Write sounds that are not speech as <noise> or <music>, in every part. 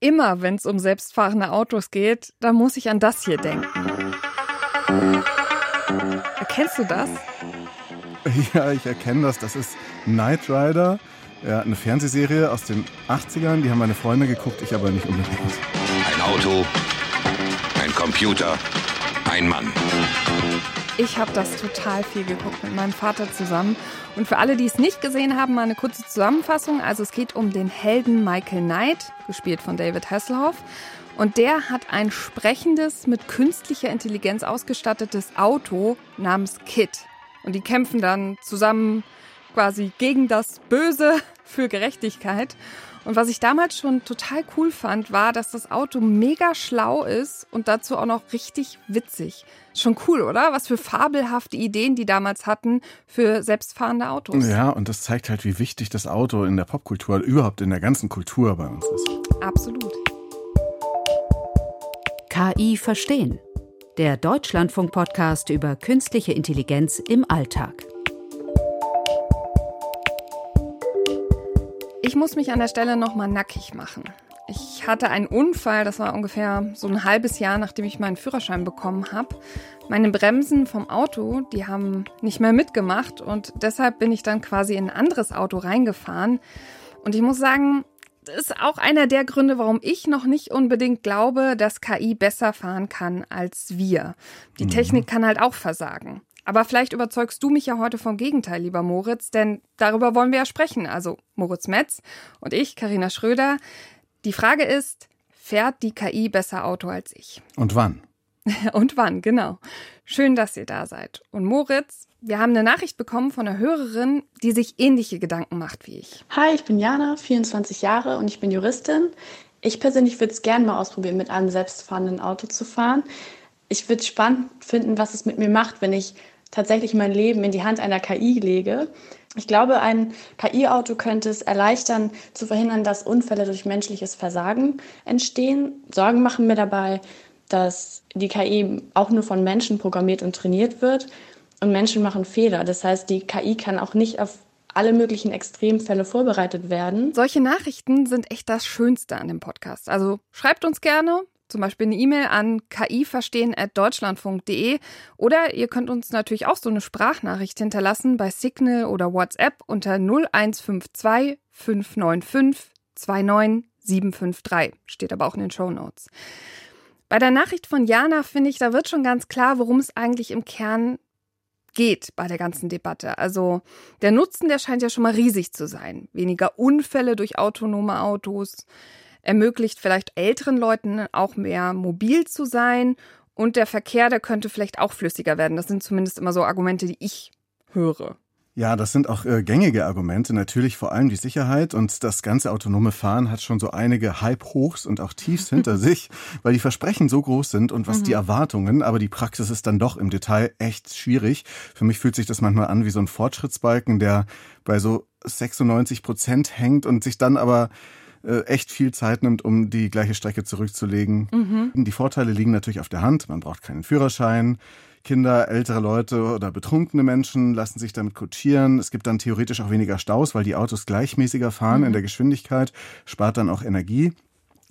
immer, wenn es um selbstfahrende Autos geht, da muss ich an das hier denken. Erkennst du das? <laughs> Ja, ich erkenne das. Das ist Knight Rider. Ja, eine Fernsehserie aus den 80ern. Die haben meine Freunde geguckt, ich aber nicht unbedingt. Ein Auto, ein Computer, ein Mann. Ich habe das total viel geguckt mit meinem Vater zusammen. Und für alle, die es nicht gesehen haben, mal eine kurze Zusammenfassung. Also es geht um den Helden Michael Knight, gespielt von David Hasselhoff. Und der hat ein sprechendes, mit künstlicher Intelligenz ausgestattetes Auto namens Kit. Und die kämpfen dann zusammen quasi gegen das Böse <laughs> für Gerechtigkeit. Und was ich damals schon total cool fand, war, dass das Auto mega schlau ist und dazu auch noch richtig witzig. Schon cool, oder? Was für fabelhafte Ideen die damals hatten für selbstfahrende Autos. Ja, und das zeigt halt, wie wichtig das Auto in der Popkultur, überhaupt in der ganzen Kultur bei uns ist. Absolut. KI verstehen. Der Deutschlandfunk-Podcast über künstliche Intelligenz im Alltag. Ich muss mich an der Stelle nochmal nackig machen. Ich hatte einen Unfall, das war ungefähr so ein halbes Jahr, nachdem ich meinen Führerschein bekommen habe. Meine Bremsen vom Auto, die haben nicht mehr mitgemacht und deshalb bin ich dann quasi in ein anderes Auto reingefahren. Und ich muss sagen, das ist auch einer der Gründe, warum ich noch nicht unbedingt glaube, dass KI besser fahren kann als wir. Die mhm. Technik kann halt auch versagen. Aber vielleicht überzeugst du mich ja heute vom Gegenteil, lieber Moritz, denn darüber wollen wir ja sprechen. Also Moritz Metz und ich, Karina Schröder. Die Frage ist, fährt die KI besser Auto als ich? <laughs> Und wann? und wann, genau. Schön, dass ihr da seid. Und Moritz, wir haben eine Nachricht bekommen von einer Hörerin, die sich ähnliche Gedanken macht wie ich. Hi, ich bin Jana, 24 Jahre und ich bin Juristin. Ich persönlich würde es gerne mal ausprobieren, mit einem selbstfahrenden Auto zu fahren. Ich würde es spannend finden, was es mit mir macht, wenn ich tatsächlich mein Leben in die Hand einer KI lege. Ich glaube, ein KI-Auto könnte es erleichtern, zu verhindern, dass Unfälle durch menschliches Versagen entstehen. Sorgen machen mir dabei, dass die KI auch nur von Menschen programmiert und trainiert wird und Menschen machen Fehler. Das heißt, die KI kann auch nicht auf alle möglichen Extremfälle vorbereitet werden. Solche Nachrichten sind echt das Schönste an dem Podcast. Also schreibt uns gerne, zum Beispiel eine E-Mail an kiverstehen.deutschlandfunk.de oder ihr könnt uns natürlich auch so eine Sprachnachricht hinterlassen bei Signal oder WhatsApp unter 0152 595 29753. Steht aber auch in den Show Notes. Bei der Nachricht von Jana finde ich, da wird schon ganz klar, worum es eigentlich im Kern geht bei der ganzen Debatte. Also der Nutzen, der scheint ja schon mal riesig zu sein. Weniger Unfälle durch autonome Autos, ermöglicht vielleicht älteren Leuten auch mehr mobil zu sein und der Verkehr, der könnte vielleicht auch flüssiger werden. Das sind zumindest immer so Argumente, die ich höre. Ja, das sind auch äh, gängige Argumente. Natürlich vor allem die Sicherheit und das ganze autonome Fahren hat schon so einige Hype-Hochs und auch Tiefs <laughs> hinter sich, weil die Versprechen so groß sind und was mhm. die Erwartungen, aber die Praxis ist dann doch im Detail echt schwierig. Für mich fühlt sich das manchmal an wie so ein Fortschrittsbalken, der bei so 96 Prozent hängt und sich dann aber äh, echt viel Zeit nimmt, um die gleiche Strecke zurückzulegen. Mhm. Die Vorteile liegen natürlich auf der Hand. Man braucht keinen Führerschein. Kinder, ältere Leute oder betrunkene Menschen lassen sich damit kutschieren. Es gibt dann theoretisch auch weniger Staus, weil die Autos gleichmäßiger fahren mhm. in der Geschwindigkeit, spart dann auch Energie.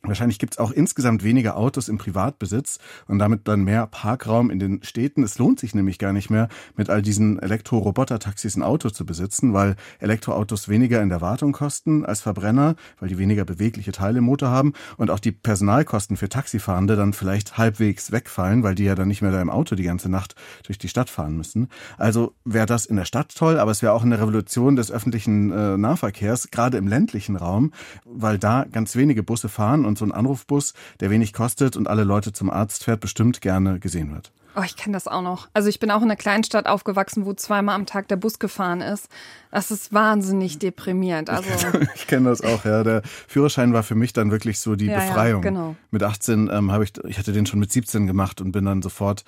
Wahrscheinlich gibt es auch insgesamt weniger Autos im Privatbesitz und damit dann mehr Parkraum in den Städten. Es lohnt sich nämlich gar nicht mehr, mit all diesen Elektro-Roboter-Taxis ein Auto zu besitzen, weil Elektroautos weniger in der Wartung kosten als Verbrenner, weil die weniger bewegliche Teile im Motor haben und auch die Personalkosten für Taxifahrende dann vielleicht halbwegs wegfallen, weil die ja dann nicht mehr da im Auto die ganze Nacht durch die Stadt fahren müssen. Also wäre das in der Stadt toll, aber es wäre auch eine Revolution des öffentlichen äh, Nahverkehrs, gerade im ländlichen Raum, weil da ganz wenige Busse fahren und so ein Anrufbus, der wenig kostet und alle Leute zum Arzt fährt, bestimmt gerne gesehen wird. Oh, ich kenne das auch noch. Also ich bin auch in einer Kleinstadt aufgewachsen, wo zweimal am Tag der Bus gefahren ist. Das ist wahnsinnig deprimierend. Also <laughs> ich kenne das auch, ja. Der Führerschein war für mich dann wirklich so die ja, Befreiung. Ja, genau. Mit 18 ähm, habe ich, ich hatte den schon mit 17 gemacht und bin dann sofort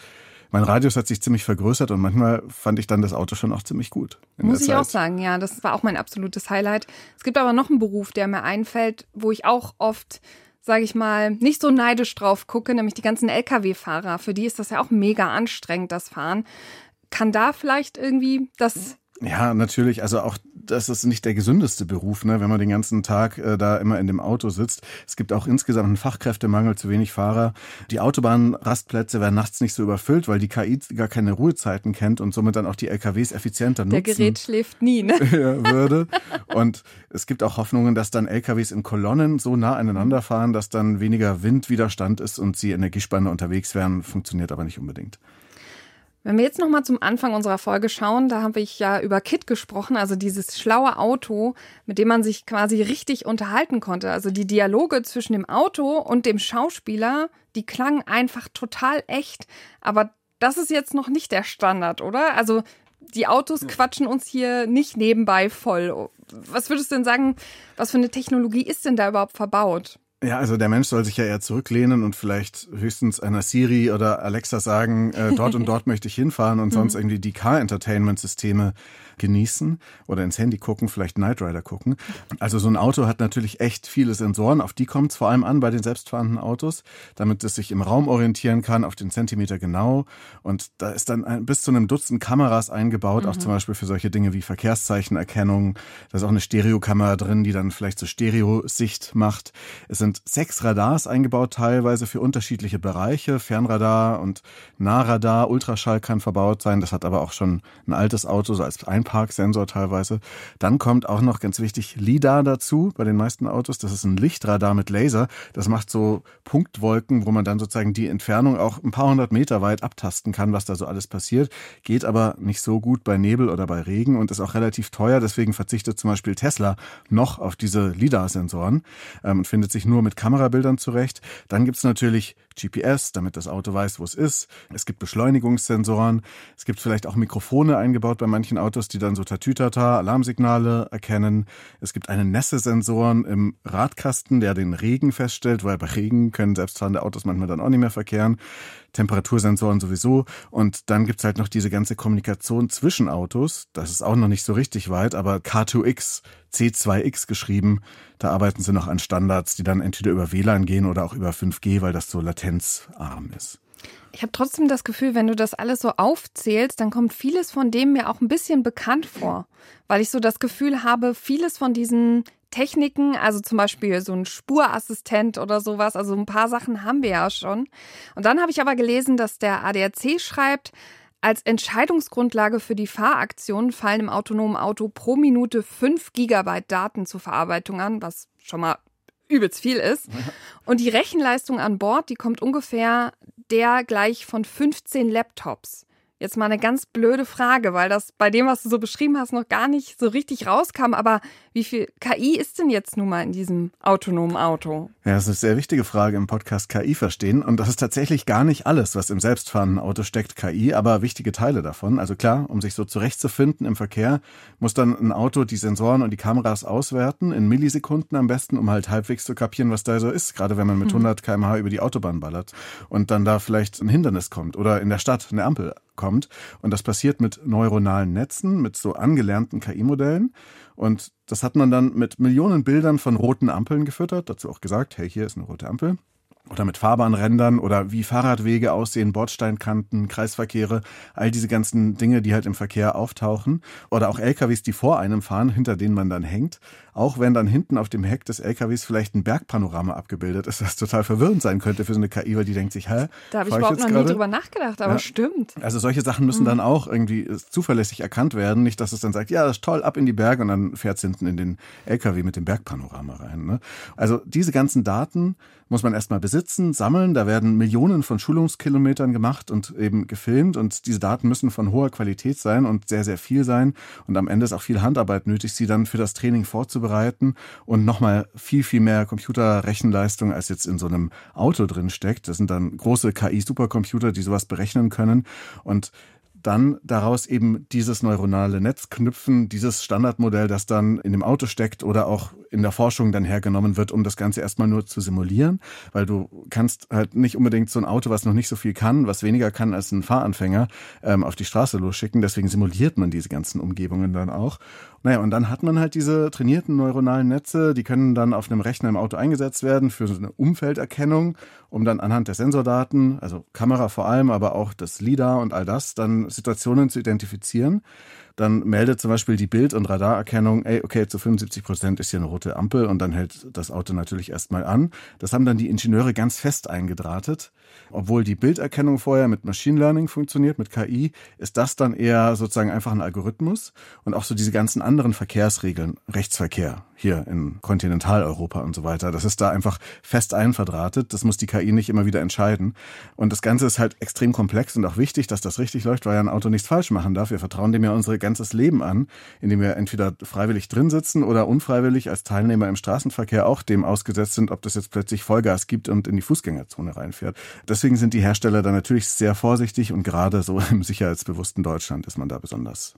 mein Radius hat sich ziemlich vergrößert und manchmal fand ich dann das Auto schon auch ziemlich gut. Muss ich auch sagen, ja, das war auch mein absolutes Highlight. Es gibt aber noch einen Beruf, der mir einfällt, wo ich auch oft sage ich mal, nicht so neidisch drauf gucke, nämlich die ganzen Lkw-Fahrer. Für die ist das ja auch mega anstrengend, das Fahren. Kann da vielleicht irgendwie das ja, natürlich. Also auch das ist nicht der gesündeste Beruf, ne, wenn man den ganzen Tag äh, da immer in dem Auto sitzt. Es gibt auch insgesamt einen Fachkräftemangel, zu wenig Fahrer. Die Autobahnrastplätze werden nachts nicht so überfüllt, weil die KI gar keine Ruhezeiten kennt und somit dann auch die LKWs effizienter nutzen. Der Gerät schläft nie, ne? <laughs> würde. Und es gibt auch Hoffnungen, dass dann LKWs in Kolonnen so nah aneinander fahren, dass dann weniger Windwiderstand ist und sie Energiespanne unterwegs wären. Funktioniert aber nicht unbedingt. Wenn wir jetzt noch mal zum Anfang unserer Folge schauen, da habe ich ja über Kit gesprochen, also dieses schlaue Auto, mit dem man sich quasi richtig unterhalten konnte. Also die Dialoge zwischen dem Auto und dem Schauspieler, die klangen einfach total echt. Aber das ist jetzt noch nicht der Standard, oder? Also die Autos quatschen uns hier nicht nebenbei voll. Was würdest du denn sagen, was für eine Technologie ist denn da überhaupt verbaut? Ja, also der Mensch soll sich ja eher zurücklehnen und vielleicht höchstens einer Siri oder Alexa sagen, äh, dort und dort <laughs> möchte ich hinfahren und sonst mhm. irgendwie die Car-Entertainment-Systeme genießen oder ins Handy gucken, vielleicht Knight Rider gucken. Also so ein Auto hat natürlich echt viele Sensoren, auf die kommt es vor allem an bei den selbstfahrenden Autos, damit es sich im Raum orientieren kann, auf den Zentimeter genau. Und da ist dann ein, bis zu einem Dutzend Kameras eingebaut, mhm. auch zum Beispiel für solche Dinge wie Verkehrszeichenerkennung. Da ist auch eine Stereokamera drin, die dann vielleicht so Stereosicht macht. Es sind sechs Radars eingebaut, teilweise für unterschiedliche Bereiche. Fernradar und Nahradar, Ultraschall kann verbaut sein. Das hat aber auch schon ein altes Auto so als Einpark Parksensor teilweise. Dann kommt auch noch ganz wichtig LIDAR dazu bei den meisten Autos. Das ist ein Lichtradar mit Laser. Das macht so Punktwolken, wo man dann sozusagen die Entfernung auch ein paar hundert Meter weit abtasten kann, was da so alles passiert. Geht aber nicht so gut bei Nebel oder bei Regen und ist auch relativ teuer. Deswegen verzichtet zum Beispiel Tesla noch auf diese LIDAR-Sensoren ähm, und findet sich nur mit Kamerabildern zurecht. Dann gibt's natürlich GPS, damit das Auto weiß, wo es ist. Es gibt Beschleunigungssensoren. Es gibt vielleicht auch Mikrofone eingebaut bei manchen Autos, die dann so Tatütata, Alarmsignale erkennen. Es gibt einen Nässe-Sensoren im Radkasten, der den Regen feststellt, weil bei Regen können selbstfahrende Autos manchmal dann auch nicht mehr verkehren. Temperatursensoren sowieso. Und dann gibt's halt noch diese ganze Kommunikation zwischen Autos. Das ist auch noch nicht so richtig weit, aber K2X, C2X geschrieben, da arbeiten sie noch an Standards, die dann entweder über WLAN gehen oder auch über 5G, weil das so latenzarm ist. Ich habe trotzdem das Gefühl, wenn du das alles so aufzählst, dann kommt vieles von dem mir auch ein bisschen bekannt vor, weil ich so das Gefühl habe, vieles von diesen Techniken, also zum Beispiel so ein Spurassistent oder sowas, also ein paar Sachen haben wir ja schon. Und dann habe ich aber gelesen, dass der ADAC schreibt, als Entscheidungsgrundlage für die Fahraktion fallen im autonomen Auto pro Minute 5 Gigabyte Daten zur Verarbeitung an, was schon mal übelst viel ist. Und die Rechenleistung an Bord, die kommt ungefähr der gleich von 15 Laptops. Jetzt mal eine ganz blöde Frage, weil das bei dem, was du so beschrieben hast, noch gar nicht so richtig rauskam. Aber wie viel KI ist denn jetzt nun mal in diesem autonomen Auto? Ja, das ist eine sehr wichtige Frage im Podcast KI verstehen. Und das ist tatsächlich gar nicht alles, was im selbstfahrenden Auto steckt, KI, aber wichtige Teile davon. Also klar, um sich so zurechtzufinden im Verkehr, muss dann ein Auto die Sensoren und die Kameras auswerten, in Millisekunden am besten, um halt halbwegs zu kapieren, was da so ist. Gerade wenn man mit 100 mhm. kmh über die Autobahn ballert und dann da vielleicht ein Hindernis kommt oder in der Stadt eine Ampel kommt. Und das passiert mit neuronalen Netzen, mit so angelernten KI-Modellen. Und das hat man dann mit Millionen Bildern von roten Ampeln gefüttert, dazu auch gesagt, hey, hier ist eine rote Ampel oder mit Fahrbahnrändern oder wie Fahrradwege aussehen, Bordsteinkanten, Kreisverkehre, all diese ganzen Dinge, die halt im Verkehr auftauchen. Oder auch LKWs, die vor einem fahren, hinter denen man dann hängt. Auch wenn dann hinten auf dem Heck des LKWs vielleicht ein Bergpanorama abgebildet ist, das total verwirrend sein könnte für so eine KI, weil die denkt sich, hä? Da habe ich überhaupt noch grade? nie drüber nachgedacht, aber ja. stimmt. Also solche Sachen müssen mhm. dann auch irgendwie zuverlässig erkannt werden. Nicht, dass es dann sagt, ja, das ist toll, ab in die Berge und dann fährt es hinten in den LKW mit dem Bergpanorama rein. Ne? Also diese ganzen Daten muss man erstmal besitzen, sammeln. Da werden Millionen von Schulungskilometern gemacht und eben gefilmt. Und diese Daten müssen von hoher Qualität sein und sehr, sehr viel sein. Und am Ende ist auch viel Handarbeit nötig, sie dann für das Training vorzubereiten und nochmal viel, viel mehr Computerrechenleistung als jetzt in so einem Auto drin steckt. Das sind dann große KI-Supercomputer, die sowas berechnen können. Und dann daraus eben dieses neuronale Netz knüpfen, dieses Standardmodell, das dann in dem Auto steckt oder auch in der Forschung dann hergenommen wird, um das Ganze erstmal nur zu simulieren, weil du kannst halt nicht unbedingt so ein Auto, was noch nicht so viel kann, was weniger kann als ein Fahranfänger, ähm, auf die Straße losschicken. Deswegen simuliert man diese ganzen Umgebungen dann auch. Naja, und dann hat man halt diese trainierten neuronalen Netze, die können dann auf einem Rechner im Auto eingesetzt werden für so eine Umfelderkennung, um dann anhand der Sensordaten, also Kamera vor allem, aber auch das LIDAR und all das, dann Situationen zu identifizieren. Dann meldet zum Beispiel die Bild- und Radarerkennung, ey, okay, zu 75 Prozent ist hier eine rote Ampel und dann hält das Auto natürlich erstmal an. Das haben dann die Ingenieure ganz fest eingedrahtet. Obwohl die Bilderkennung vorher mit Machine Learning funktioniert, mit KI, ist das dann eher sozusagen einfach ein Algorithmus und auch so diese ganzen anderen Verkehrsregeln, Rechtsverkehr hier in Kontinentaleuropa und so weiter, das ist da einfach fest einverdrahtet. Das muss die KI nicht immer wieder entscheiden. Und das Ganze ist halt extrem komplex und auch wichtig, dass das richtig läuft, weil ja ein Auto nichts falsch machen darf. Wir vertrauen dem ja unser ganzes Leben an, indem wir entweder freiwillig drin sitzen oder unfreiwillig als Teilnehmer im Straßenverkehr auch dem ausgesetzt sind, ob das jetzt plötzlich Vollgas gibt und in die Fußgängerzone reinfährt. Deswegen sind die Hersteller da natürlich sehr vorsichtig und gerade so <laughs> im sicherheitsbewussten Deutschland ist man da besonders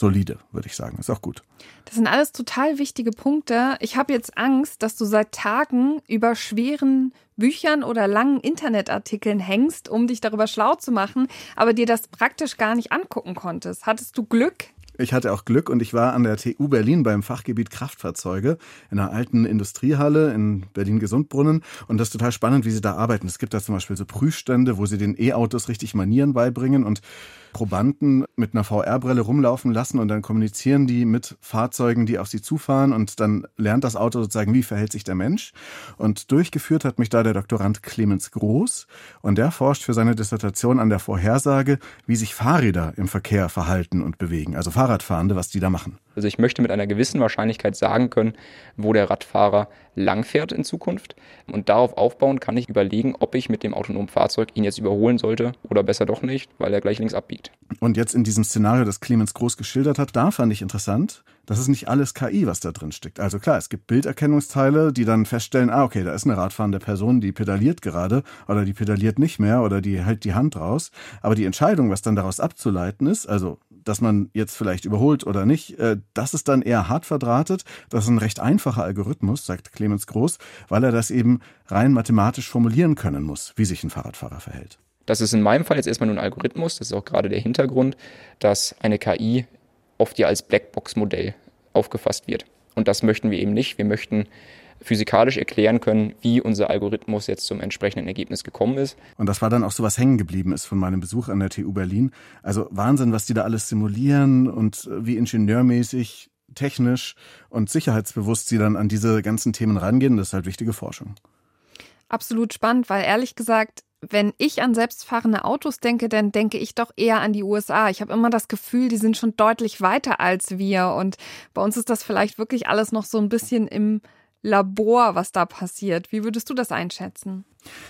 solide, würde ich sagen. Ist auch gut. Das sind alles total wichtige Punkte. Ich habe jetzt Angst, dass du seit Tagen über schweren Büchern oder langen Internetartikeln hängst, um dich darüber schlau zu machen, aber dir das praktisch gar nicht angucken konntest. Hattest du Glück? Ich hatte auch Glück und ich war an der TU Berlin beim Fachgebiet Kraftfahrzeuge in einer alten Industriehalle in Berlin-Gesundbrunnen. Und das ist total spannend, wie sie da arbeiten. Es gibt da zum Beispiel so Prüfstände, wo sie den E-Autos richtig Manieren beibringen und Probanden mit einer VR-Brille rumlaufen lassen und dann kommunizieren die mit Fahrzeugen, die auf sie zufahren und dann lernt das Auto sozusagen, wie verhält sich der Mensch. Und durchgeführt hat mich da der Doktorand Clemens Groß und der forscht für seine Dissertation an der Vorhersage, wie sich Fahrräder im Verkehr verhalten und bewegen, also Fahrradfahrende, was die da machen. Also ich möchte mit einer gewissen Wahrscheinlichkeit sagen können, wo der Radfahrer langfährt in Zukunft. Und darauf aufbauen kann ich überlegen, ob ich mit dem autonomen Fahrzeug ihn jetzt überholen sollte oder besser doch nicht, weil er gleich links abbiegt. Und jetzt in diesem Szenario, das Clemens Groß geschildert hat, da fand ich interessant, das ist nicht alles KI, was da drin steckt. Also klar, es gibt Bilderkennungsteile, die dann feststellen, ah, okay, da ist eine radfahrende Person, die pedaliert gerade oder die pedaliert nicht mehr oder die hält die Hand raus. Aber die Entscheidung, was dann daraus abzuleiten ist, also dass man jetzt vielleicht überholt oder nicht, äh, das ist dann eher hart verdrahtet. Das ist ein recht einfacher Algorithmus, sagt Clemens Groß, weil er das eben rein mathematisch formulieren können muss, wie sich ein Fahrradfahrer verhält. Das ist in meinem Fall jetzt erstmal nur ein Algorithmus. Das ist auch gerade der Hintergrund, dass eine KI oft ja als Blackbox-Modell aufgefasst wird. Und das möchten wir eben nicht. Wir möchten physikalisch erklären können, wie unser Algorithmus jetzt zum entsprechenden Ergebnis gekommen ist. Und das war dann auch so was hängen geblieben ist von meinem Besuch an der TU Berlin. Also Wahnsinn, was die da alles simulieren und wie ingenieurmäßig, technisch und sicherheitsbewusst sie dann an diese ganzen Themen rangehen. Das ist halt wichtige Forschung. Absolut spannend, weil ehrlich gesagt, wenn ich an selbstfahrende Autos denke, dann denke ich doch eher an die USA. Ich habe immer das Gefühl, die sind schon deutlich weiter als wir. Und bei uns ist das vielleicht wirklich alles noch so ein bisschen im Labor, was da passiert. Wie würdest du das einschätzen?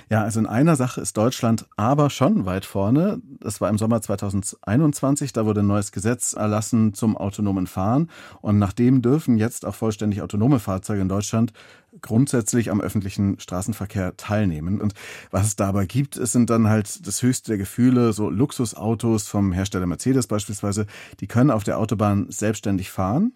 Ja, also in einer Sache ist Deutschland aber schon weit vorne. Das war im Sommer 2021, da wurde ein neues Gesetz erlassen zum autonomen Fahren. Und nachdem dürfen jetzt auch vollständig autonome Fahrzeuge in Deutschland grundsätzlich am öffentlichen Straßenverkehr teilnehmen. Und was es da aber gibt, es sind dann halt das höchste der Gefühle, so Luxusautos vom Hersteller Mercedes beispielsweise, die können auf der Autobahn selbstständig fahren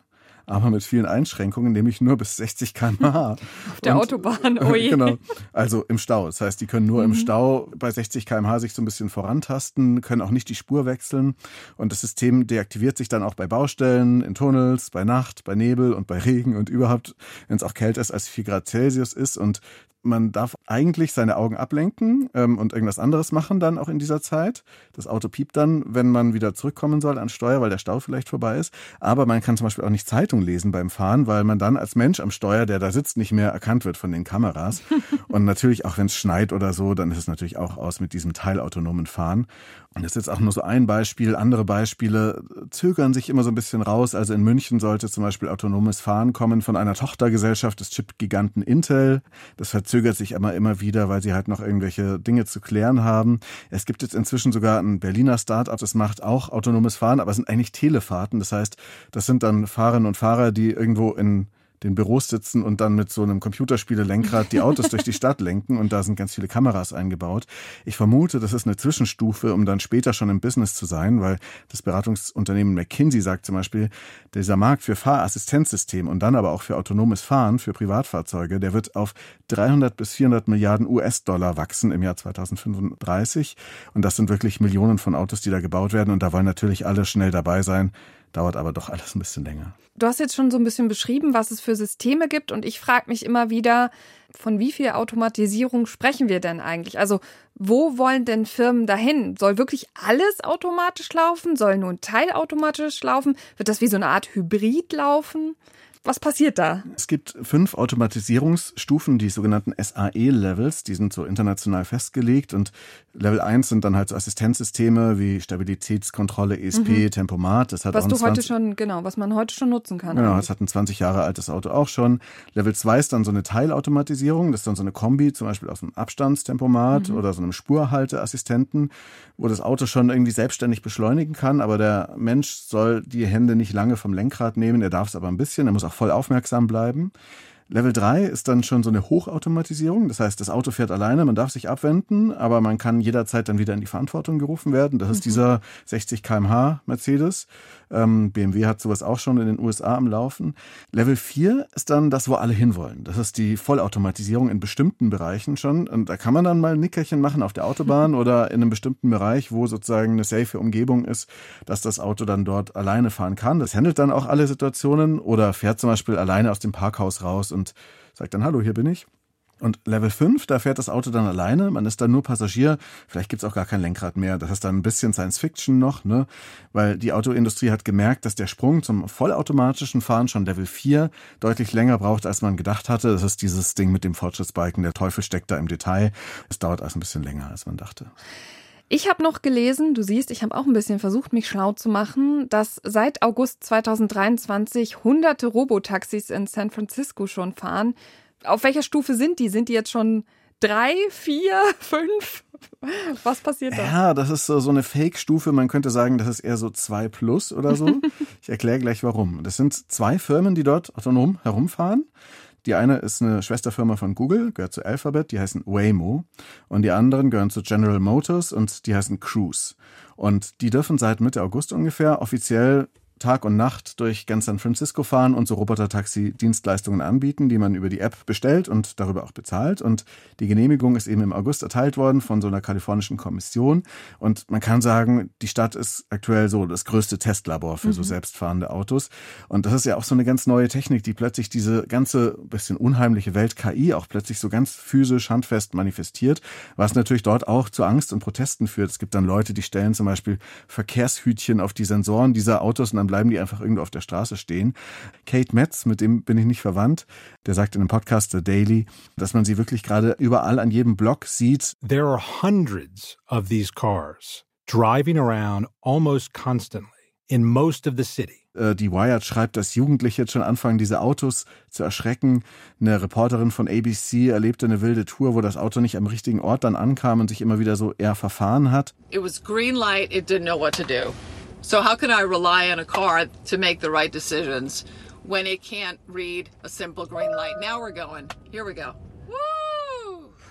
aber mit vielen Einschränkungen, nämlich nur bis 60 km/h. Auf der und, Autobahn, oh <laughs> je. Genau, also im Stau. Das heißt, die können nur mhm. im Stau bei 60 km/h sich so ein bisschen vorantasten, können auch nicht die Spur wechseln und das System deaktiviert sich dann auch bei Baustellen, in Tunnels, bei Nacht, bei Nebel und bei Regen und überhaupt, wenn es auch kälter ist als 4 Grad Celsius ist und man darf eigentlich seine Augen ablenken ähm, und irgendwas anderes machen dann auch in dieser Zeit. Das Auto piept dann, wenn man wieder zurückkommen soll an Steuer, weil der Stau vielleicht vorbei ist. Aber man kann zum Beispiel auch nicht Zeitung lesen beim Fahren, weil man dann als Mensch am Steuer, der da sitzt, nicht mehr erkannt wird von den Kameras. <laughs> und natürlich auch wenn es schneit oder so, dann ist es natürlich auch aus mit diesem teilautonomen Fahren. Und das ist jetzt auch nur so ein Beispiel. Andere Beispiele zögern sich immer so ein bisschen raus. Also in München sollte zum Beispiel autonomes Fahren kommen von einer Tochtergesellschaft des Chip-Giganten Intel. Das verzögert sich aber immer wieder, weil sie halt noch irgendwelche Dinge zu klären haben. Es gibt jetzt inzwischen sogar ein Berliner Start-up, das macht auch autonomes Fahren, aber es sind eigentlich Telefahrten. Das heißt, das sind dann Fahrerinnen und Fahrer, die irgendwo in den Büros sitzen und dann mit so einem Computerspiele-Lenkrad die Autos durch die Stadt lenken und da sind ganz viele Kameras eingebaut. Ich vermute, das ist eine Zwischenstufe, um dann später schon im Business zu sein, weil das Beratungsunternehmen McKinsey sagt zum Beispiel, dieser Markt für Fahrassistenzsystem und dann aber auch für autonomes Fahren für Privatfahrzeuge, der wird auf 300 bis 400 Milliarden US-Dollar wachsen im Jahr 2035 und das sind wirklich Millionen von Autos, die da gebaut werden und da wollen natürlich alle schnell dabei sein dauert aber doch alles ein bisschen länger. Du hast jetzt schon so ein bisschen beschrieben, was es für Systeme gibt und ich frage mich immer wieder, von wie viel Automatisierung sprechen wir denn eigentlich? Also wo wollen denn Firmen dahin? Soll wirklich alles automatisch laufen? Soll nur ein Teil automatisch laufen? Wird das wie so eine Art Hybrid laufen? Was passiert da? Es gibt fünf Automatisierungsstufen, die sogenannten SAE-Levels, die sind so international festgelegt und Level 1 sind dann halt so Assistenzsysteme wie Stabilitätskontrolle, ESP, mhm. Tempomat. Das hat was du 20, heute schon, genau, was man heute schon nutzen kann. Genau, das hat ein 20 Jahre altes Auto auch schon. Level 2 ist dann so eine Teilautomatisierung, das ist dann so eine Kombi, zum Beispiel aus einem Abstandstempomat mhm. oder so einem Spurhalteassistenten, wo das Auto schon irgendwie selbstständig beschleunigen kann, aber der Mensch soll die Hände nicht lange vom Lenkrad nehmen, er darf es aber ein bisschen, er muss auch voll aufmerksam bleiben. Level 3 ist dann schon so eine Hochautomatisierung. Das heißt, das Auto fährt alleine, man darf sich abwenden, aber man kann jederzeit dann wieder in die Verantwortung gerufen werden. Das ist mhm. dieser 60 kmh Mercedes. Ähm, BMW hat sowas auch schon in den USA am Laufen. Level 4 ist dann das, wo alle hinwollen. Das ist die Vollautomatisierung in bestimmten Bereichen schon. Und da kann man dann mal ein Nickerchen machen auf der Autobahn <laughs> oder in einem bestimmten Bereich, wo sozusagen eine safe Umgebung ist, dass das Auto dann dort alleine fahren kann. Das handelt dann auch alle Situationen oder fährt zum Beispiel alleine aus dem Parkhaus raus und sagt dann, hallo, hier bin ich. Und Level 5, da fährt das Auto dann alleine, man ist dann nur Passagier, vielleicht gibt's auch gar kein Lenkrad mehr. Das ist dann ein bisschen Science Fiction noch, ne? Weil die Autoindustrie hat gemerkt, dass der Sprung zum vollautomatischen Fahren schon Level 4 deutlich länger braucht, als man gedacht hatte. Das ist dieses Ding mit dem Fortschrittsbalken, der Teufel steckt da im Detail. Es dauert also ein bisschen länger, als man dachte. Ich habe noch gelesen, du siehst, ich habe auch ein bisschen versucht, mich schlau zu machen, dass seit August 2023 hunderte Robotaxis in San Francisco schon fahren, auf welcher Stufe sind die? Sind die jetzt schon drei, vier, <laughs> fünf? Was passiert da? Ja, das ist so, so eine Fake-Stufe. Man könnte sagen, das ist eher so zwei plus oder so. <laughs> ich erkläre gleich warum. Das sind zwei Firmen, die dort autonom herumfahren. Die eine ist eine Schwesterfirma von Google, gehört zu Alphabet, die heißen Waymo. Und die anderen gehören zu General Motors und die heißen Cruise. Und die dürfen seit Mitte August ungefähr offiziell Tag und Nacht durch ganz San Francisco fahren und so Roboter-Taxi-Dienstleistungen anbieten, die man über die App bestellt und darüber auch bezahlt. Und die Genehmigung ist eben im August erteilt worden von so einer kalifornischen Kommission. Und man kann sagen, die Stadt ist aktuell so das größte Testlabor für mhm. so selbstfahrende Autos. Und das ist ja auch so eine ganz neue Technik, die plötzlich diese ganze bisschen unheimliche Welt KI auch plötzlich so ganz physisch handfest manifestiert, was natürlich dort auch zu Angst und Protesten führt. Es gibt dann Leute, die stellen zum Beispiel Verkehrshütchen auf die Sensoren dieser Autos und dann bleiben die einfach irgendwo auf der Straße stehen. Kate Metz, mit dem bin ich nicht verwandt, der sagt in einem Podcast The Daily, dass man sie wirklich gerade überall an jedem Block sieht. There are hundreds of these cars driving around almost constantly in most of the city. Äh, die Wired schreibt, dass Jugendliche jetzt schon anfangen, diese Autos zu erschrecken. Eine Reporterin von ABC erlebte eine wilde Tour, wo das Auto nicht am richtigen Ort dann ankam und sich immer wieder so eher verfahren hat. It was green light, it didn't know what to do. So how can I rely on a car to make the right decisions when it can't read a simple green light? Now we're going. Here we go.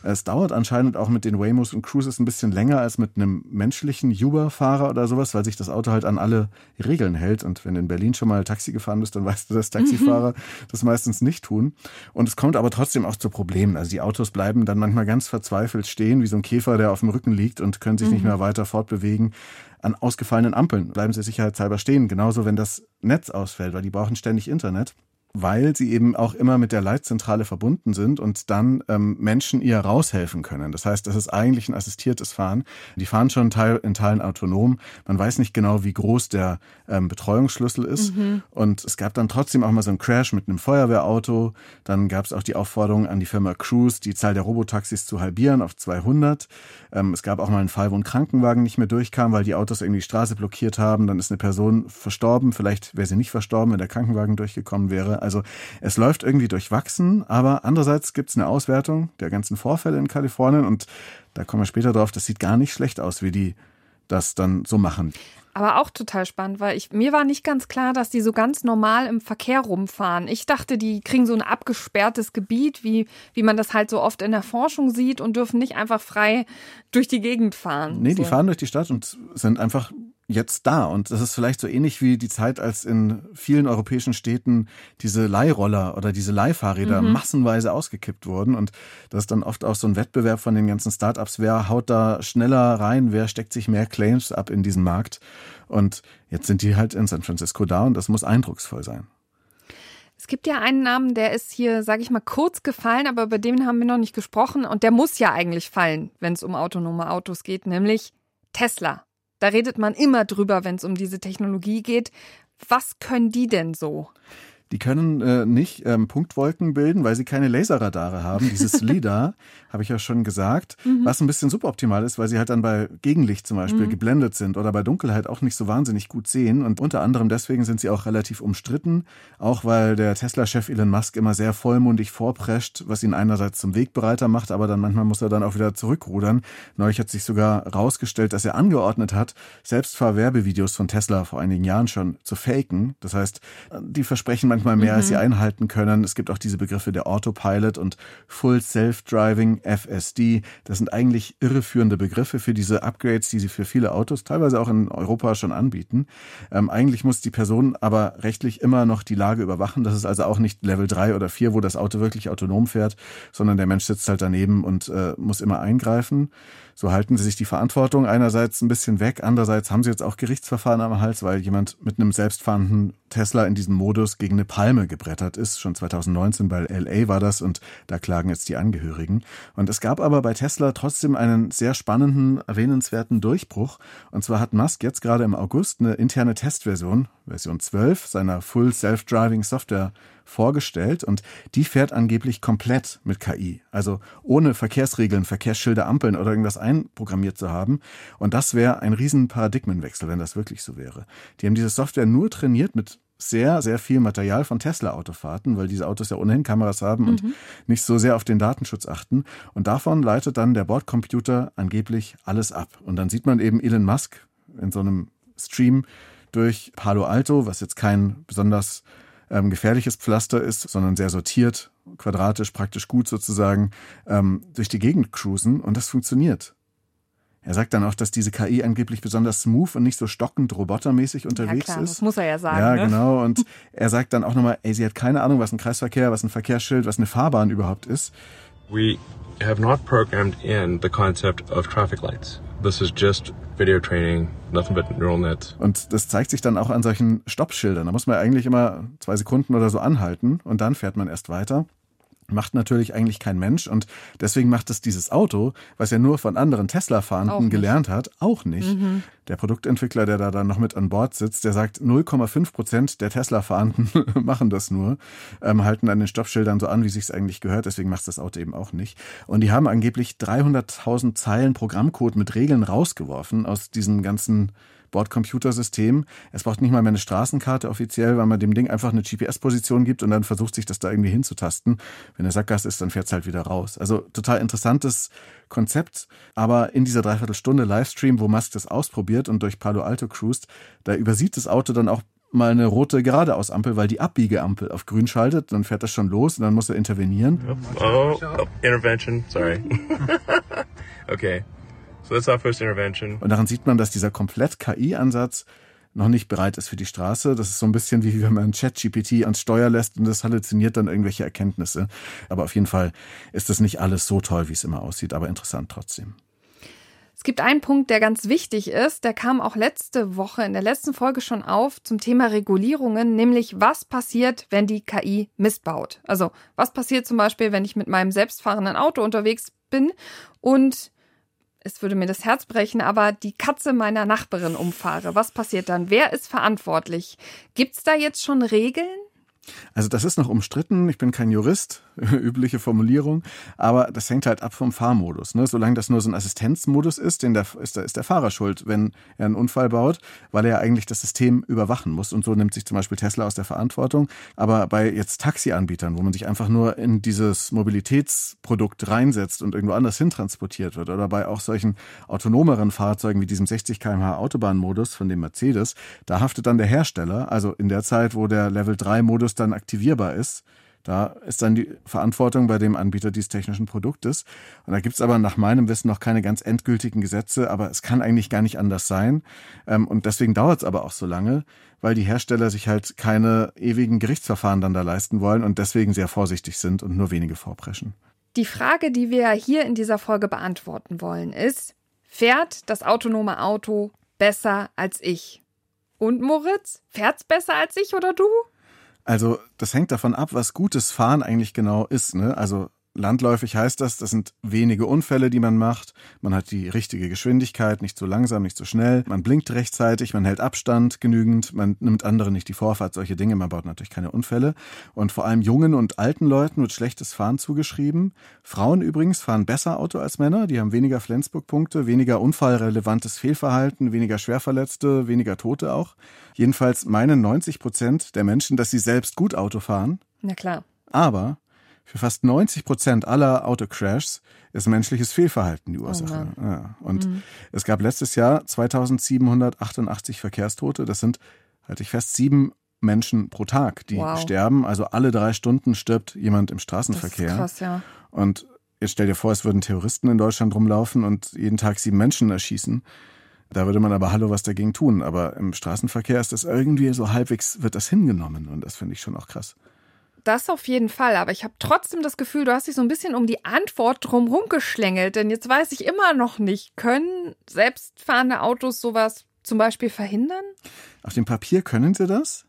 Es dauert anscheinend auch mit den Waymos und Cruises ein bisschen länger als mit einem menschlichen Uber-Fahrer oder sowas, weil sich das Auto halt an alle Regeln hält. Und wenn du in Berlin schon mal Taxi gefahren bist, dann <laughs> weißt du, dass Taxifahrer mhm. das meistens nicht tun. Und es kommt aber trotzdem auch zu Problemen. Also die Autos bleiben dann manchmal ganz verzweifelt stehen, wie so ein Käfer, der auf dem Rücken liegt und können sich mhm. nicht mehr weiter fortbewegen. An ausgefallenen Ampeln bleiben sie sicherheitshalber stehen. Genauso, wenn das Netz ausfällt, weil die brauchen ständig Internet weil sie eben auch immer mit der Leitzentrale verbunden sind und dann ähm, Menschen ihr raushelfen können. Das heißt, das ist eigentlich ein assistiertes Fahren. Die fahren schon Teil, in Teilen autonom. Man weiß nicht genau, wie groß der ähm, Betreuungsschlüssel ist. Mhm. Und es gab dann trotzdem auch mal so einen Crash mit einem Feuerwehrauto. Dann gab es auch die Aufforderung an die Firma Cruise, die Zahl der Robotaxis zu halbieren auf 200. Ähm, es gab auch mal einen Fall, wo ein Krankenwagen nicht mehr durchkam, weil die Autos irgendwie die Straße blockiert haben. Dann ist eine Person verstorben. Vielleicht wäre sie nicht verstorben, wenn der Krankenwagen durchgekommen wäre. Also es läuft irgendwie durchwachsen, aber andererseits gibt es eine Auswertung der ganzen Vorfälle in Kalifornien und da kommen wir später drauf, das sieht gar nicht schlecht aus, wie die das dann so machen. Aber auch total spannend, weil ich, mir war nicht ganz klar, dass die so ganz normal im Verkehr rumfahren. Ich dachte, die kriegen so ein abgesperrtes Gebiet, wie, wie man das halt so oft in der Forschung sieht und dürfen nicht einfach frei durch die Gegend fahren. Nee, so. die fahren durch die Stadt und sind einfach jetzt da. Und das ist vielleicht so ähnlich wie die Zeit, als in vielen europäischen Städten diese Leihroller oder diese Leihfahrräder mhm. massenweise ausgekippt wurden. Und das ist dann oft auch so ein Wettbewerb von den ganzen Startups. Wer haut da schneller rein? Wer steckt sich mehr Claims ab in diesen Markt? Und jetzt sind die halt in San Francisco da und das muss eindrucksvoll sein. Es gibt ja einen Namen, der ist hier, sage ich mal, kurz gefallen, aber über den haben wir noch nicht gesprochen und der muss ja eigentlich fallen, wenn es um autonome Autos geht, nämlich Tesla. Da redet man immer drüber, wenn es um diese Technologie geht. Was können die denn so? Die können äh, nicht ähm, Punktwolken bilden, weil sie keine Laserradare haben. Dieses <laughs> LIDAR, habe ich ja schon gesagt, mhm. was ein bisschen suboptimal ist, weil sie halt dann bei Gegenlicht zum Beispiel mhm. geblendet sind oder bei Dunkelheit auch nicht so wahnsinnig gut sehen. Und unter anderem deswegen sind sie auch relativ umstritten, auch weil der Tesla-Chef Elon Musk immer sehr vollmundig vorprescht, was ihn einerseits zum Wegbereiter macht, aber dann manchmal muss er dann auch wieder zurückrudern. Neulich hat sich sogar rausgestellt, dass er angeordnet hat, Selbstfahrwerbevideos von Tesla vor einigen Jahren schon zu faken. Das heißt, die versprechen manchmal manchmal mehr, mhm. als sie mhm. einhalten können. Es gibt auch diese Begriffe der Autopilot und Full Self-Driving, FSD. Das sind eigentlich irreführende Begriffe für diese Upgrades, die sie für viele Autos, teilweise auch in Europa schon anbieten. Ähm, eigentlich muss die Person aber rechtlich immer noch die Lage überwachen. Das ist also auch nicht Level 3 oder 4, wo das Auto wirklich autonom fährt, sondern der Mensch sitzt halt daneben und äh, muss immer eingreifen. So halten sie sich die Verantwortung einerseits ein bisschen weg, andererseits haben sie jetzt auch Gerichtsverfahren am Hals, weil jemand mit einem selbstfahrenden Tesla in diesem Modus gegen eine Palme gebrettert ist. Schon 2019 bei LA war das und da klagen jetzt die Angehörigen. Und es gab aber bei Tesla trotzdem einen sehr spannenden, erwähnenswerten Durchbruch. Und zwar hat Musk jetzt gerade im August eine interne Testversion, Version 12 seiner Full Self-Driving Software vorgestellt und die fährt angeblich komplett mit KI. Also ohne Verkehrsregeln, Verkehrsschilder, Ampeln oder irgendwas einprogrammiert zu haben. Und das wäre ein riesen Paradigmenwechsel, wenn das wirklich so wäre. Die haben diese Software nur trainiert mit sehr, sehr viel Material von Tesla-Autofahrten, weil diese Autos ja ohnehin Kameras haben und mhm. nicht so sehr auf den Datenschutz achten. Und davon leitet dann der Bordcomputer angeblich alles ab. Und dann sieht man eben Elon Musk in so einem Stream durch Palo Alto, was jetzt kein besonders ähm, gefährliches Pflaster ist, sondern sehr sortiert, quadratisch, praktisch gut sozusagen, ähm, durch die Gegend cruisen und das funktioniert. Er sagt dann auch, dass diese KI angeblich besonders smooth und nicht so stockend robotermäßig unterwegs ja, klar, ist. Das muss er ja sagen. Ja, ne? genau. <laughs> Und er sagt dann auch nochmal, ey, sie hat keine Ahnung, was ein Kreisverkehr, was ein Verkehrsschild, was eine Fahrbahn überhaupt ist. We have not programmed in the concept of traffic lights. This is just video training, nothing but neural nets. Und das zeigt sich dann auch an solchen Stoppschildern. Da muss man eigentlich immer zwei Sekunden oder so anhalten und dann fährt man erst weiter macht natürlich eigentlich kein Mensch und deswegen macht es dieses Auto, was ja nur von anderen Tesla-Fahrenden gelernt hat, auch nicht. Mhm. Der Produktentwickler, der da dann noch mit an Bord sitzt, der sagt, 0,5 Prozent der Tesla-Fahrenden <laughs> machen das nur, ähm, halten an den Stoppschildern so an, wie sich es eigentlich gehört, deswegen macht das Auto eben auch nicht. Und die haben angeblich 300.000 Zeilen Programmcode mit Regeln rausgeworfen aus diesem ganzen Bordcomputersystem. Es braucht nicht mal mehr eine Straßenkarte offiziell, weil man dem Ding einfach eine GPS-Position gibt und dann versucht sich das da irgendwie hinzutasten. Wenn der Sackgasse ist, dann fährt es halt wieder raus. Also total interessantes Konzept. Aber in dieser Dreiviertelstunde Livestream, wo Musk das ausprobiert und durch Palo Alto cruist, da übersieht das Auto dann auch mal eine rote Geradeausampel, weil die Abbiegeampel auf grün schaltet, dann fährt das schon los und dann muss er intervenieren. Oh, oh intervention, sorry. <laughs> okay. So that's our first intervention. Und daran sieht man, dass dieser komplett KI-Ansatz noch nicht bereit ist für die Straße. Das ist so ein bisschen wie wenn man ChatGPT ans Steuer lässt und das halluziniert dann irgendwelche Erkenntnisse. Aber auf jeden Fall ist das nicht alles so toll, wie es immer aussieht, aber interessant trotzdem. Es gibt einen Punkt, der ganz wichtig ist, der kam auch letzte Woche in der letzten Folge schon auf zum Thema Regulierungen, nämlich was passiert, wenn die KI missbaut. Also was passiert zum Beispiel, wenn ich mit meinem selbstfahrenden Auto unterwegs bin und es würde mir das Herz brechen, aber die Katze meiner Nachbarin umfahre. Was passiert dann? Wer ist verantwortlich? Gibt's da jetzt schon Regeln? Also das ist noch umstritten. Ich bin kein Jurist, <laughs> übliche Formulierung, aber das hängt halt ab vom Fahrmodus. Ne? Solange das nur so ein Assistenzmodus ist, den der, ist, der, ist der Fahrer schuld, wenn er einen Unfall baut, weil er ja eigentlich das System überwachen muss. Und so nimmt sich zum Beispiel Tesla aus der Verantwortung. Aber bei jetzt Taxianbietern, wo man sich einfach nur in dieses Mobilitätsprodukt reinsetzt und irgendwo anders hintransportiert wird, oder bei auch solchen autonomeren Fahrzeugen wie diesem 60 km/h Autobahnmodus von dem Mercedes, da haftet dann der Hersteller. Also in der Zeit, wo der Level 3 Modus dann aktivierbar ist, Da ist dann die Verantwortung bei dem Anbieter dieses technischen Produktes. Und da gibt's aber nach meinem Wissen noch keine ganz endgültigen Gesetze, aber es kann eigentlich gar nicht anders sein. Ähm, und deswegen dauert's aber auch so lange, weil die Hersteller sich halt keine ewigen Gerichtsverfahren dann da leisten wollen und deswegen sehr vorsichtig sind und nur wenige vorpreschen. Die Frage, die wir hier in dieser Folge beantworten wollen, ist, fährt das autonome Auto besser als ich? Und Moritz, fährt's besser als ich oder du? Also das hängt davon ab, was gutes Fahren eigentlich genau ist. Ne? Also Landläufig heißt das, das sind wenige Unfälle, die man macht. Man hat die richtige Geschwindigkeit, nicht zu langsam, nicht zu schnell. Man blinkt rechtzeitig, man hält Abstand genügend, man nimmt anderen nicht die Vorfahrt, solche Dinge. Man baut natürlich keine Unfälle. Und vor allem jungen und alten Leuten wird schlechtes Fahren zugeschrieben. Frauen übrigens fahren besser Auto als Männer. Die haben weniger Flensburg-Punkte, weniger unfallrelevantes Fehlverhalten, weniger Schwerverletzte, weniger Tote auch. Jedenfalls meinen 90 Prozent der Menschen, dass sie selbst gut Auto fahren. Na klar. Aber für fast 90 Prozent aller Autocrashs ist menschliches Fehlverhalten die Ursache. Oh ja. Und mhm. es gab letztes Jahr 2788 Verkehrstote. Das sind, halte ich fest, sieben Menschen pro Tag, die wow. sterben. Also alle drei Stunden stirbt jemand im Straßenverkehr. Das ist krass, ja. Und jetzt stell dir vor, es würden Terroristen in Deutschland rumlaufen und jeden Tag sieben Menschen erschießen. Da würde man aber Hallo was dagegen tun. Aber im Straßenverkehr ist das irgendwie so halbwegs, wird das hingenommen. Und das finde ich schon auch krass. Das auf jeden Fall, aber ich habe trotzdem das Gefühl, du hast dich so ein bisschen um die Antwort drumherum geschlängelt, denn jetzt weiß ich immer noch nicht, können selbstfahrende Autos sowas zum Beispiel verhindern? Auf dem Papier können sie das.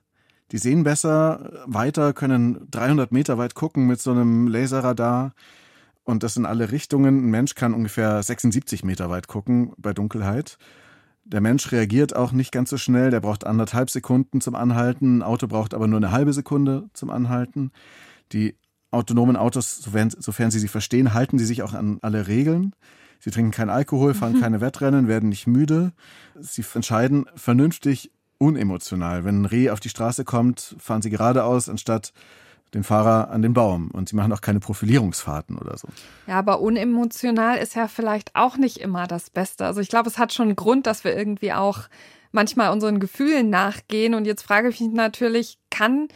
Die sehen besser, weiter, können 300 Meter weit gucken mit so einem Laserradar. Und das in alle Richtungen. Ein Mensch kann ungefähr 76 Meter weit gucken bei Dunkelheit. Der Mensch reagiert auch nicht ganz so schnell. Der braucht anderthalb Sekunden zum Anhalten. Ein Auto braucht aber nur eine halbe Sekunde zum Anhalten. Die autonomen Autos, sofern, sofern sie sie verstehen, halten sie sich auch an alle Regeln. Sie trinken keinen Alkohol, fahren mhm. keine Wettrennen, werden nicht müde. Sie entscheiden vernünftig, unemotional. Wenn ein Reh auf die Straße kommt, fahren sie geradeaus, anstatt den Fahrer an den Baum und sie machen auch keine Profilierungsfahrten oder so. Ja, aber unemotional ist ja vielleicht auch nicht immer das Beste. Also ich glaube, es hat schon einen Grund, dass wir irgendwie auch manchmal unseren Gefühlen nachgehen. Und jetzt frage ich mich natürlich, kann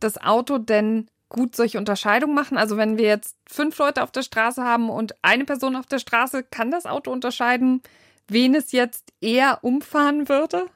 das Auto denn gut solche Unterscheidungen machen? Also wenn wir jetzt fünf Leute auf der Straße haben und eine Person auf der Straße, kann das Auto unterscheiden, wen es jetzt eher umfahren würde?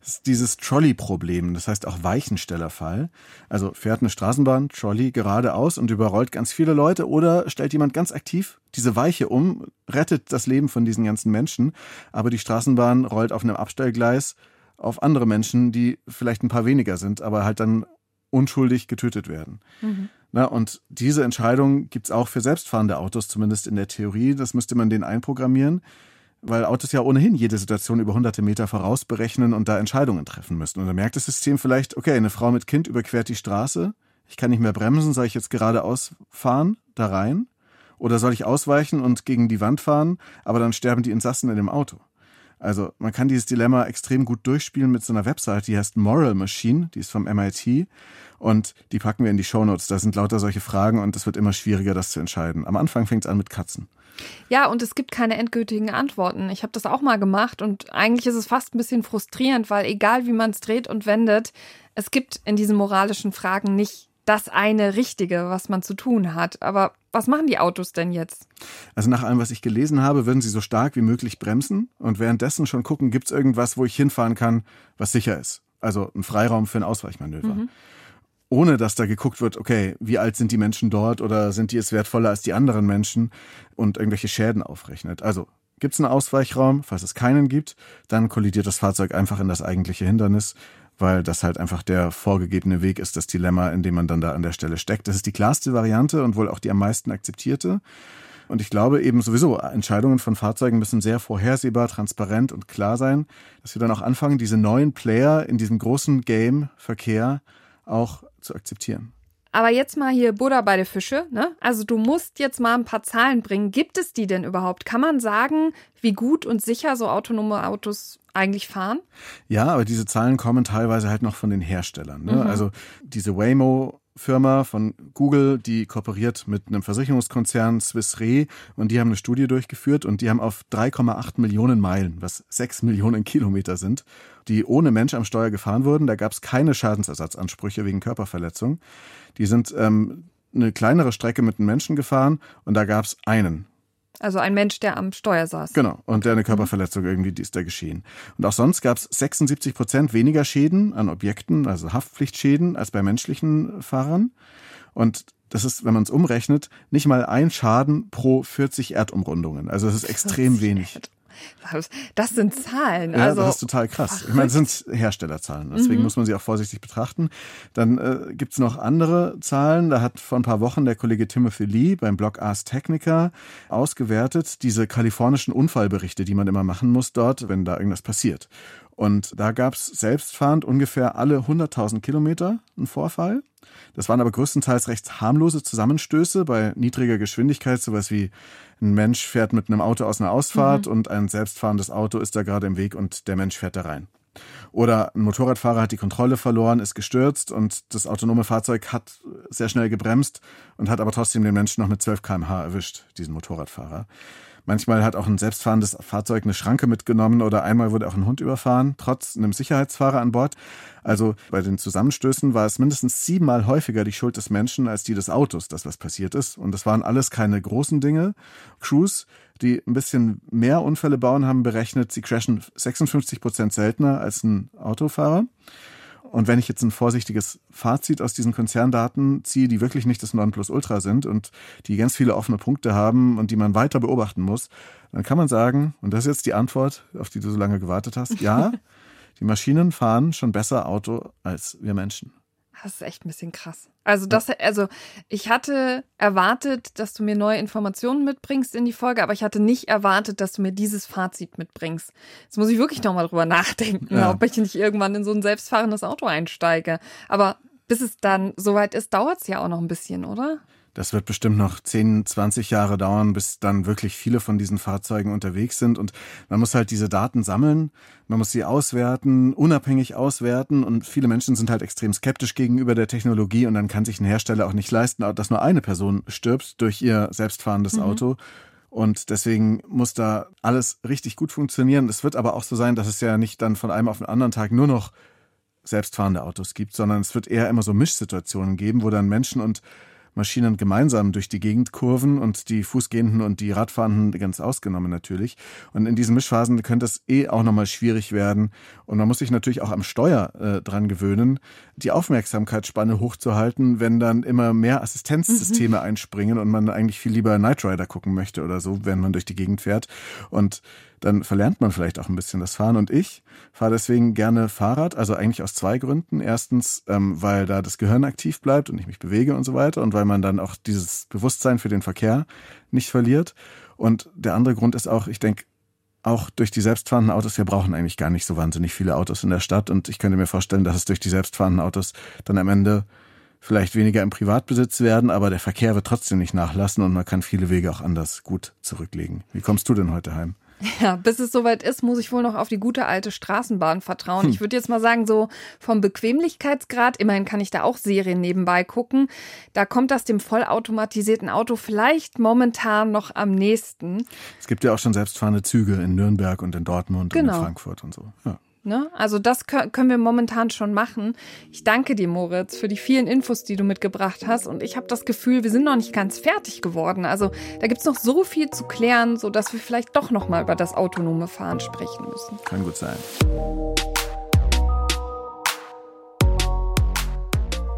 Das ist dieses Trolley-Problem, das heißt auch Weichenstellerfall. Also fährt eine Straßenbahn, Trolley geradeaus und überrollt ganz viele Leute oder stellt jemand ganz aktiv diese Weiche um, rettet das Leben von diesen ganzen Menschen, aber die Straßenbahn rollt auf einem Abstellgleis auf andere Menschen, die vielleicht ein paar weniger sind, aber halt dann unschuldig getötet werden. Mhm. Na, und diese Entscheidung gibt's auch für selbstfahrende Autos, zumindest in der Theorie. Das müsste man denen einprogrammieren weil Autos ja ohnehin jede Situation über hunderte Meter vorausberechnen und da Entscheidungen treffen müssen. Und dann merkt das System vielleicht, okay, eine Frau mit Kind überquert die Straße, ich kann nicht mehr bremsen, soll ich jetzt geradeaus fahren, da rein? Oder soll ich ausweichen und gegen die Wand fahren, aber dann sterben die Insassen in dem Auto? Also man kann dieses Dilemma extrem gut durchspielen mit so einer Website, die heißt Moral Machine, die ist vom MIT und die packen wir in die Shownotes. Da sind lauter solche Fragen und es wird immer schwieriger, das zu entscheiden. Am Anfang fängt es an mit Katzen. Ja, und es gibt keine endgültigen Antworten. Ich habe das auch mal gemacht und eigentlich ist es fast ein bisschen frustrierend, weil egal wie man es dreht und wendet, es gibt in diesen moralischen Fragen nicht das eine Richtige, was man zu tun hat. Aber was machen die Autos denn jetzt? Also nach allem, was ich gelesen habe, würden sie so stark wie möglich bremsen und währenddessen schon gucken, gibt es irgendwas, wo ich hinfahren kann, was sicher ist. Also ein Freiraum für ein Ausweichmanöver. Mhm ohne dass da geguckt wird, okay, wie alt sind die Menschen dort oder sind die es wertvoller als die anderen Menschen und irgendwelche Schäden aufrechnet. Also gibt es einen Ausweichraum, falls es keinen gibt, dann kollidiert das Fahrzeug einfach in das eigentliche Hindernis, weil das halt einfach der vorgegebene Weg ist, das Dilemma, in dem man dann da an der Stelle steckt. Das ist die klarste Variante und wohl auch die am meisten akzeptierte. Und ich glaube eben sowieso, Entscheidungen von Fahrzeugen müssen sehr vorhersehbar, transparent und klar sein, dass wir dann auch anfangen, diese neuen Player in diesem großen Game Verkehr auch zu akzeptieren. Aber jetzt mal hier Buddha bei der Fische, ne? Also du musst jetzt mal ein paar Zahlen bringen. Gibt es die denn überhaupt? Kann man sagen, wie gut und sicher so autonome Autos eigentlich fahren? Ja, aber diese Zahlen kommen teilweise halt noch von den Herstellern. Ne? Mhm. Also diese Waymo Firma von Google, die kooperiert mit einem Versicherungskonzern Swiss Re und die haben eine Studie durchgeführt und die haben auf 3,8 Millionen Meilen, was 6 Millionen Kilometer sind, die ohne Mensch am Steuer gefahren wurden. Da gab es keine Schadensersatzansprüche wegen Körperverletzung. Die sind ähm, eine kleinere Strecke mit einem Menschen gefahren und da gab es einen. Also ein Mensch, der am Steuer saß. Genau, und der eine Körperverletzung irgendwie, die ist da geschehen. Und auch sonst gab es 76 Prozent weniger Schäden an Objekten, also Haftpflichtschäden, als bei menschlichen Fahrern. Und das ist, wenn man es umrechnet, nicht mal ein Schaden pro 40 Erdumrundungen. Also das ist extrem wenig. Das sind Zahlen. Ja, also, das ist total krass. Ich meine, das sind Herstellerzahlen. Deswegen mhm. muss man sie auch vorsichtig betrachten. Dann äh, gibt es noch andere Zahlen. Da hat vor ein paar Wochen der Kollege Timothy Lee beim Blog Ars Technica ausgewertet, diese kalifornischen Unfallberichte, die man immer machen muss dort, wenn da irgendwas passiert. Und da gab es selbstfahrend ungefähr alle 100.000 Kilometer einen Vorfall. Das waren aber größtenteils recht harmlose Zusammenstöße bei niedriger Geschwindigkeit, sowas wie ein Mensch fährt mit einem Auto aus einer Ausfahrt mhm. und ein selbstfahrendes Auto ist da gerade im Weg und der Mensch fährt da rein. Oder ein Motorradfahrer hat die Kontrolle verloren, ist gestürzt und das autonome Fahrzeug hat sehr schnell gebremst und hat aber trotzdem den Menschen noch mit 12 kmh erwischt, diesen Motorradfahrer. Manchmal hat auch ein selbstfahrendes Fahrzeug eine Schranke mitgenommen oder einmal wurde auch ein Hund überfahren, trotz einem Sicherheitsfahrer an Bord. Also bei den Zusammenstößen war es mindestens siebenmal häufiger die Schuld des Menschen als die des Autos, das was passiert ist. Und das waren alles keine großen Dinge. Crews, die ein bisschen mehr Unfälle bauen, haben berechnet, sie crashen 56 Prozent seltener als ein Autofahrer. Und wenn ich jetzt ein vorsichtiges Fazit aus diesen Konzerndaten ziehe, die wirklich nicht das Nonplusultra sind und die ganz viele offene Punkte haben und die man weiter beobachten muss, dann kann man sagen, und das ist jetzt die Antwort, auf die du so lange gewartet hast, ja, <laughs> die Maschinen fahren schon besser Auto als wir Menschen. Das ist echt ein bisschen krass. Also das, also ich hatte erwartet, dass du mir neue Informationen mitbringst in die Folge, aber ich hatte nicht erwartet, dass du mir dieses Fazit mitbringst. Jetzt muss ich wirklich nochmal drüber <laughs> nachdenken, ja. ob ich nicht irgendwann in so ein selbstfahrendes Auto einsteige. Aber bis es dann soweit ist, dauert es ja auch noch ein bisschen, oder? Das wird bestimmt noch 10, 20 Jahre dauern, bis dann wirklich viele von diesen Fahrzeugen unterwegs sind. Und man muss halt diese Daten sammeln, man muss sie auswerten, unabhängig auswerten. Und viele Menschen sind halt extrem skeptisch gegenüber der Technologie. Und dann kann sich ein Hersteller auch nicht leisten, dass nur eine Person stirbt durch ihr selbstfahrendes mhm. Auto. Und deswegen muss da alles richtig gut funktionieren. Es wird aber auch so sein, dass es ja nicht dann von einem auf den anderen Tag nur noch selbstfahrende Autos gibt, sondern es wird eher immer so Mischsituationen geben, wo dann Menschen und Maschinen gemeinsam durch die Gegend kurven und die Fußgehenden und die Radfahrenden ganz ausgenommen natürlich. Und in diesen Mischphasen könnte es eh auch nochmal schwierig werden. Und man muss sich natürlich auch am Steuer äh, dran gewöhnen, die Aufmerksamkeitsspanne hochzuhalten, wenn dann immer mehr Assistenzsysteme mhm. einspringen und man eigentlich viel lieber Night Rider gucken möchte oder so, wenn man durch die Gegend fährt. Und dann verlernt man vielleicht auch ein bisschen das Fahren. Und ich fahre deswegen gerne Fahrrad, also eigentlich aus zwei Gründen. Erstens, ähm, weil da das Gehirn aktiv bleibt und ich mich bewege und so weiter und weil man dann auch dieses Bewusstsein für den Verkehr nicht verliert. Und der andere Grund ist auch, ich denke, auch durch die selbstfahrenden Autos, wir brauchen eigentlich gar nicht so wahnsinnig viele Autos in der Stadt und ich könnte mir vorstellen, dass es durch die selbstfahrenden Autos dann am Ende vielleicht weniger im Privatbesitz werden, aber der Verkehr wird trotzdem nicht nachlassen und man kann viele Wege auch anders gut zurücklegen. Wie kommst du denn heute heim? Ja, bis es soweit ist, muss ich wohl noch auf die gute alte Straßenbahn vertrauen. Hm. Ich würde jetzt mal sagen, so vom Bequemlichkeitsgrad, immerhin kann ich da auch Serien nebenbei gucken, da kommt das dem vollautomatisierten Auto vielleicht momentan noch am nächsten. Es gibt ja auch schon selbstfahrende Züge in Nürnberg und in Dortmund genau. und in Frankfurt und so. Ja. Ne? Also das können wir momentan schon machen. Ich danke dir, Moritz, für die vielen Infos, die du mitgebracht hast. Und ich habe das Gefühl, wir sind noch nicht ganz fertig geworden. Also da gibt's noch so viel zu klären, sodass wir vielleicht doch noch mal über das autonome Fahren sprechen müssen. Kann gut sein.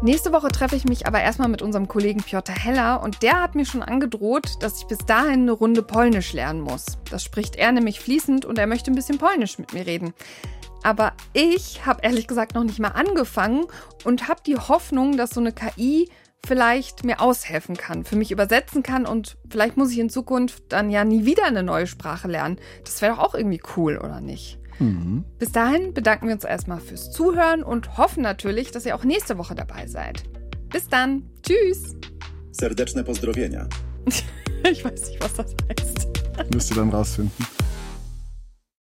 Nächste Woche treffe ich mich aber erstmal mit unserem Kollegen Piotr Heller und der hat mir schon angedroht, dass ich bis dahin eine Runde Polnisch lernen muss. Das spricht er nämlich fließend und er möchte ein bisschen Polnisch mit mir reden. Aber ich habe ehrlich gesagt noch nicht mal angefangen und habe die Hoffnung, dass so eine KI vielleicht mir aushelfen kann, für mich übersetzen kann und vielleicht muss ich in Zukunft dann ja nie wieder eine neue Sprache lernen. Das wäre doch auch irgendwie cool, oder nicht? Mhm. Bis dahin bedanken wir uns erstmal fürs Zuhören und hoffen natürlich, dass ihr auch nächste Woche dabei seid. Bis dann. Tschüss. Serdeczne pozdrowienia. <laughs> ich weiß nicht, was das heißt. Müsst ihr dann rausfinden.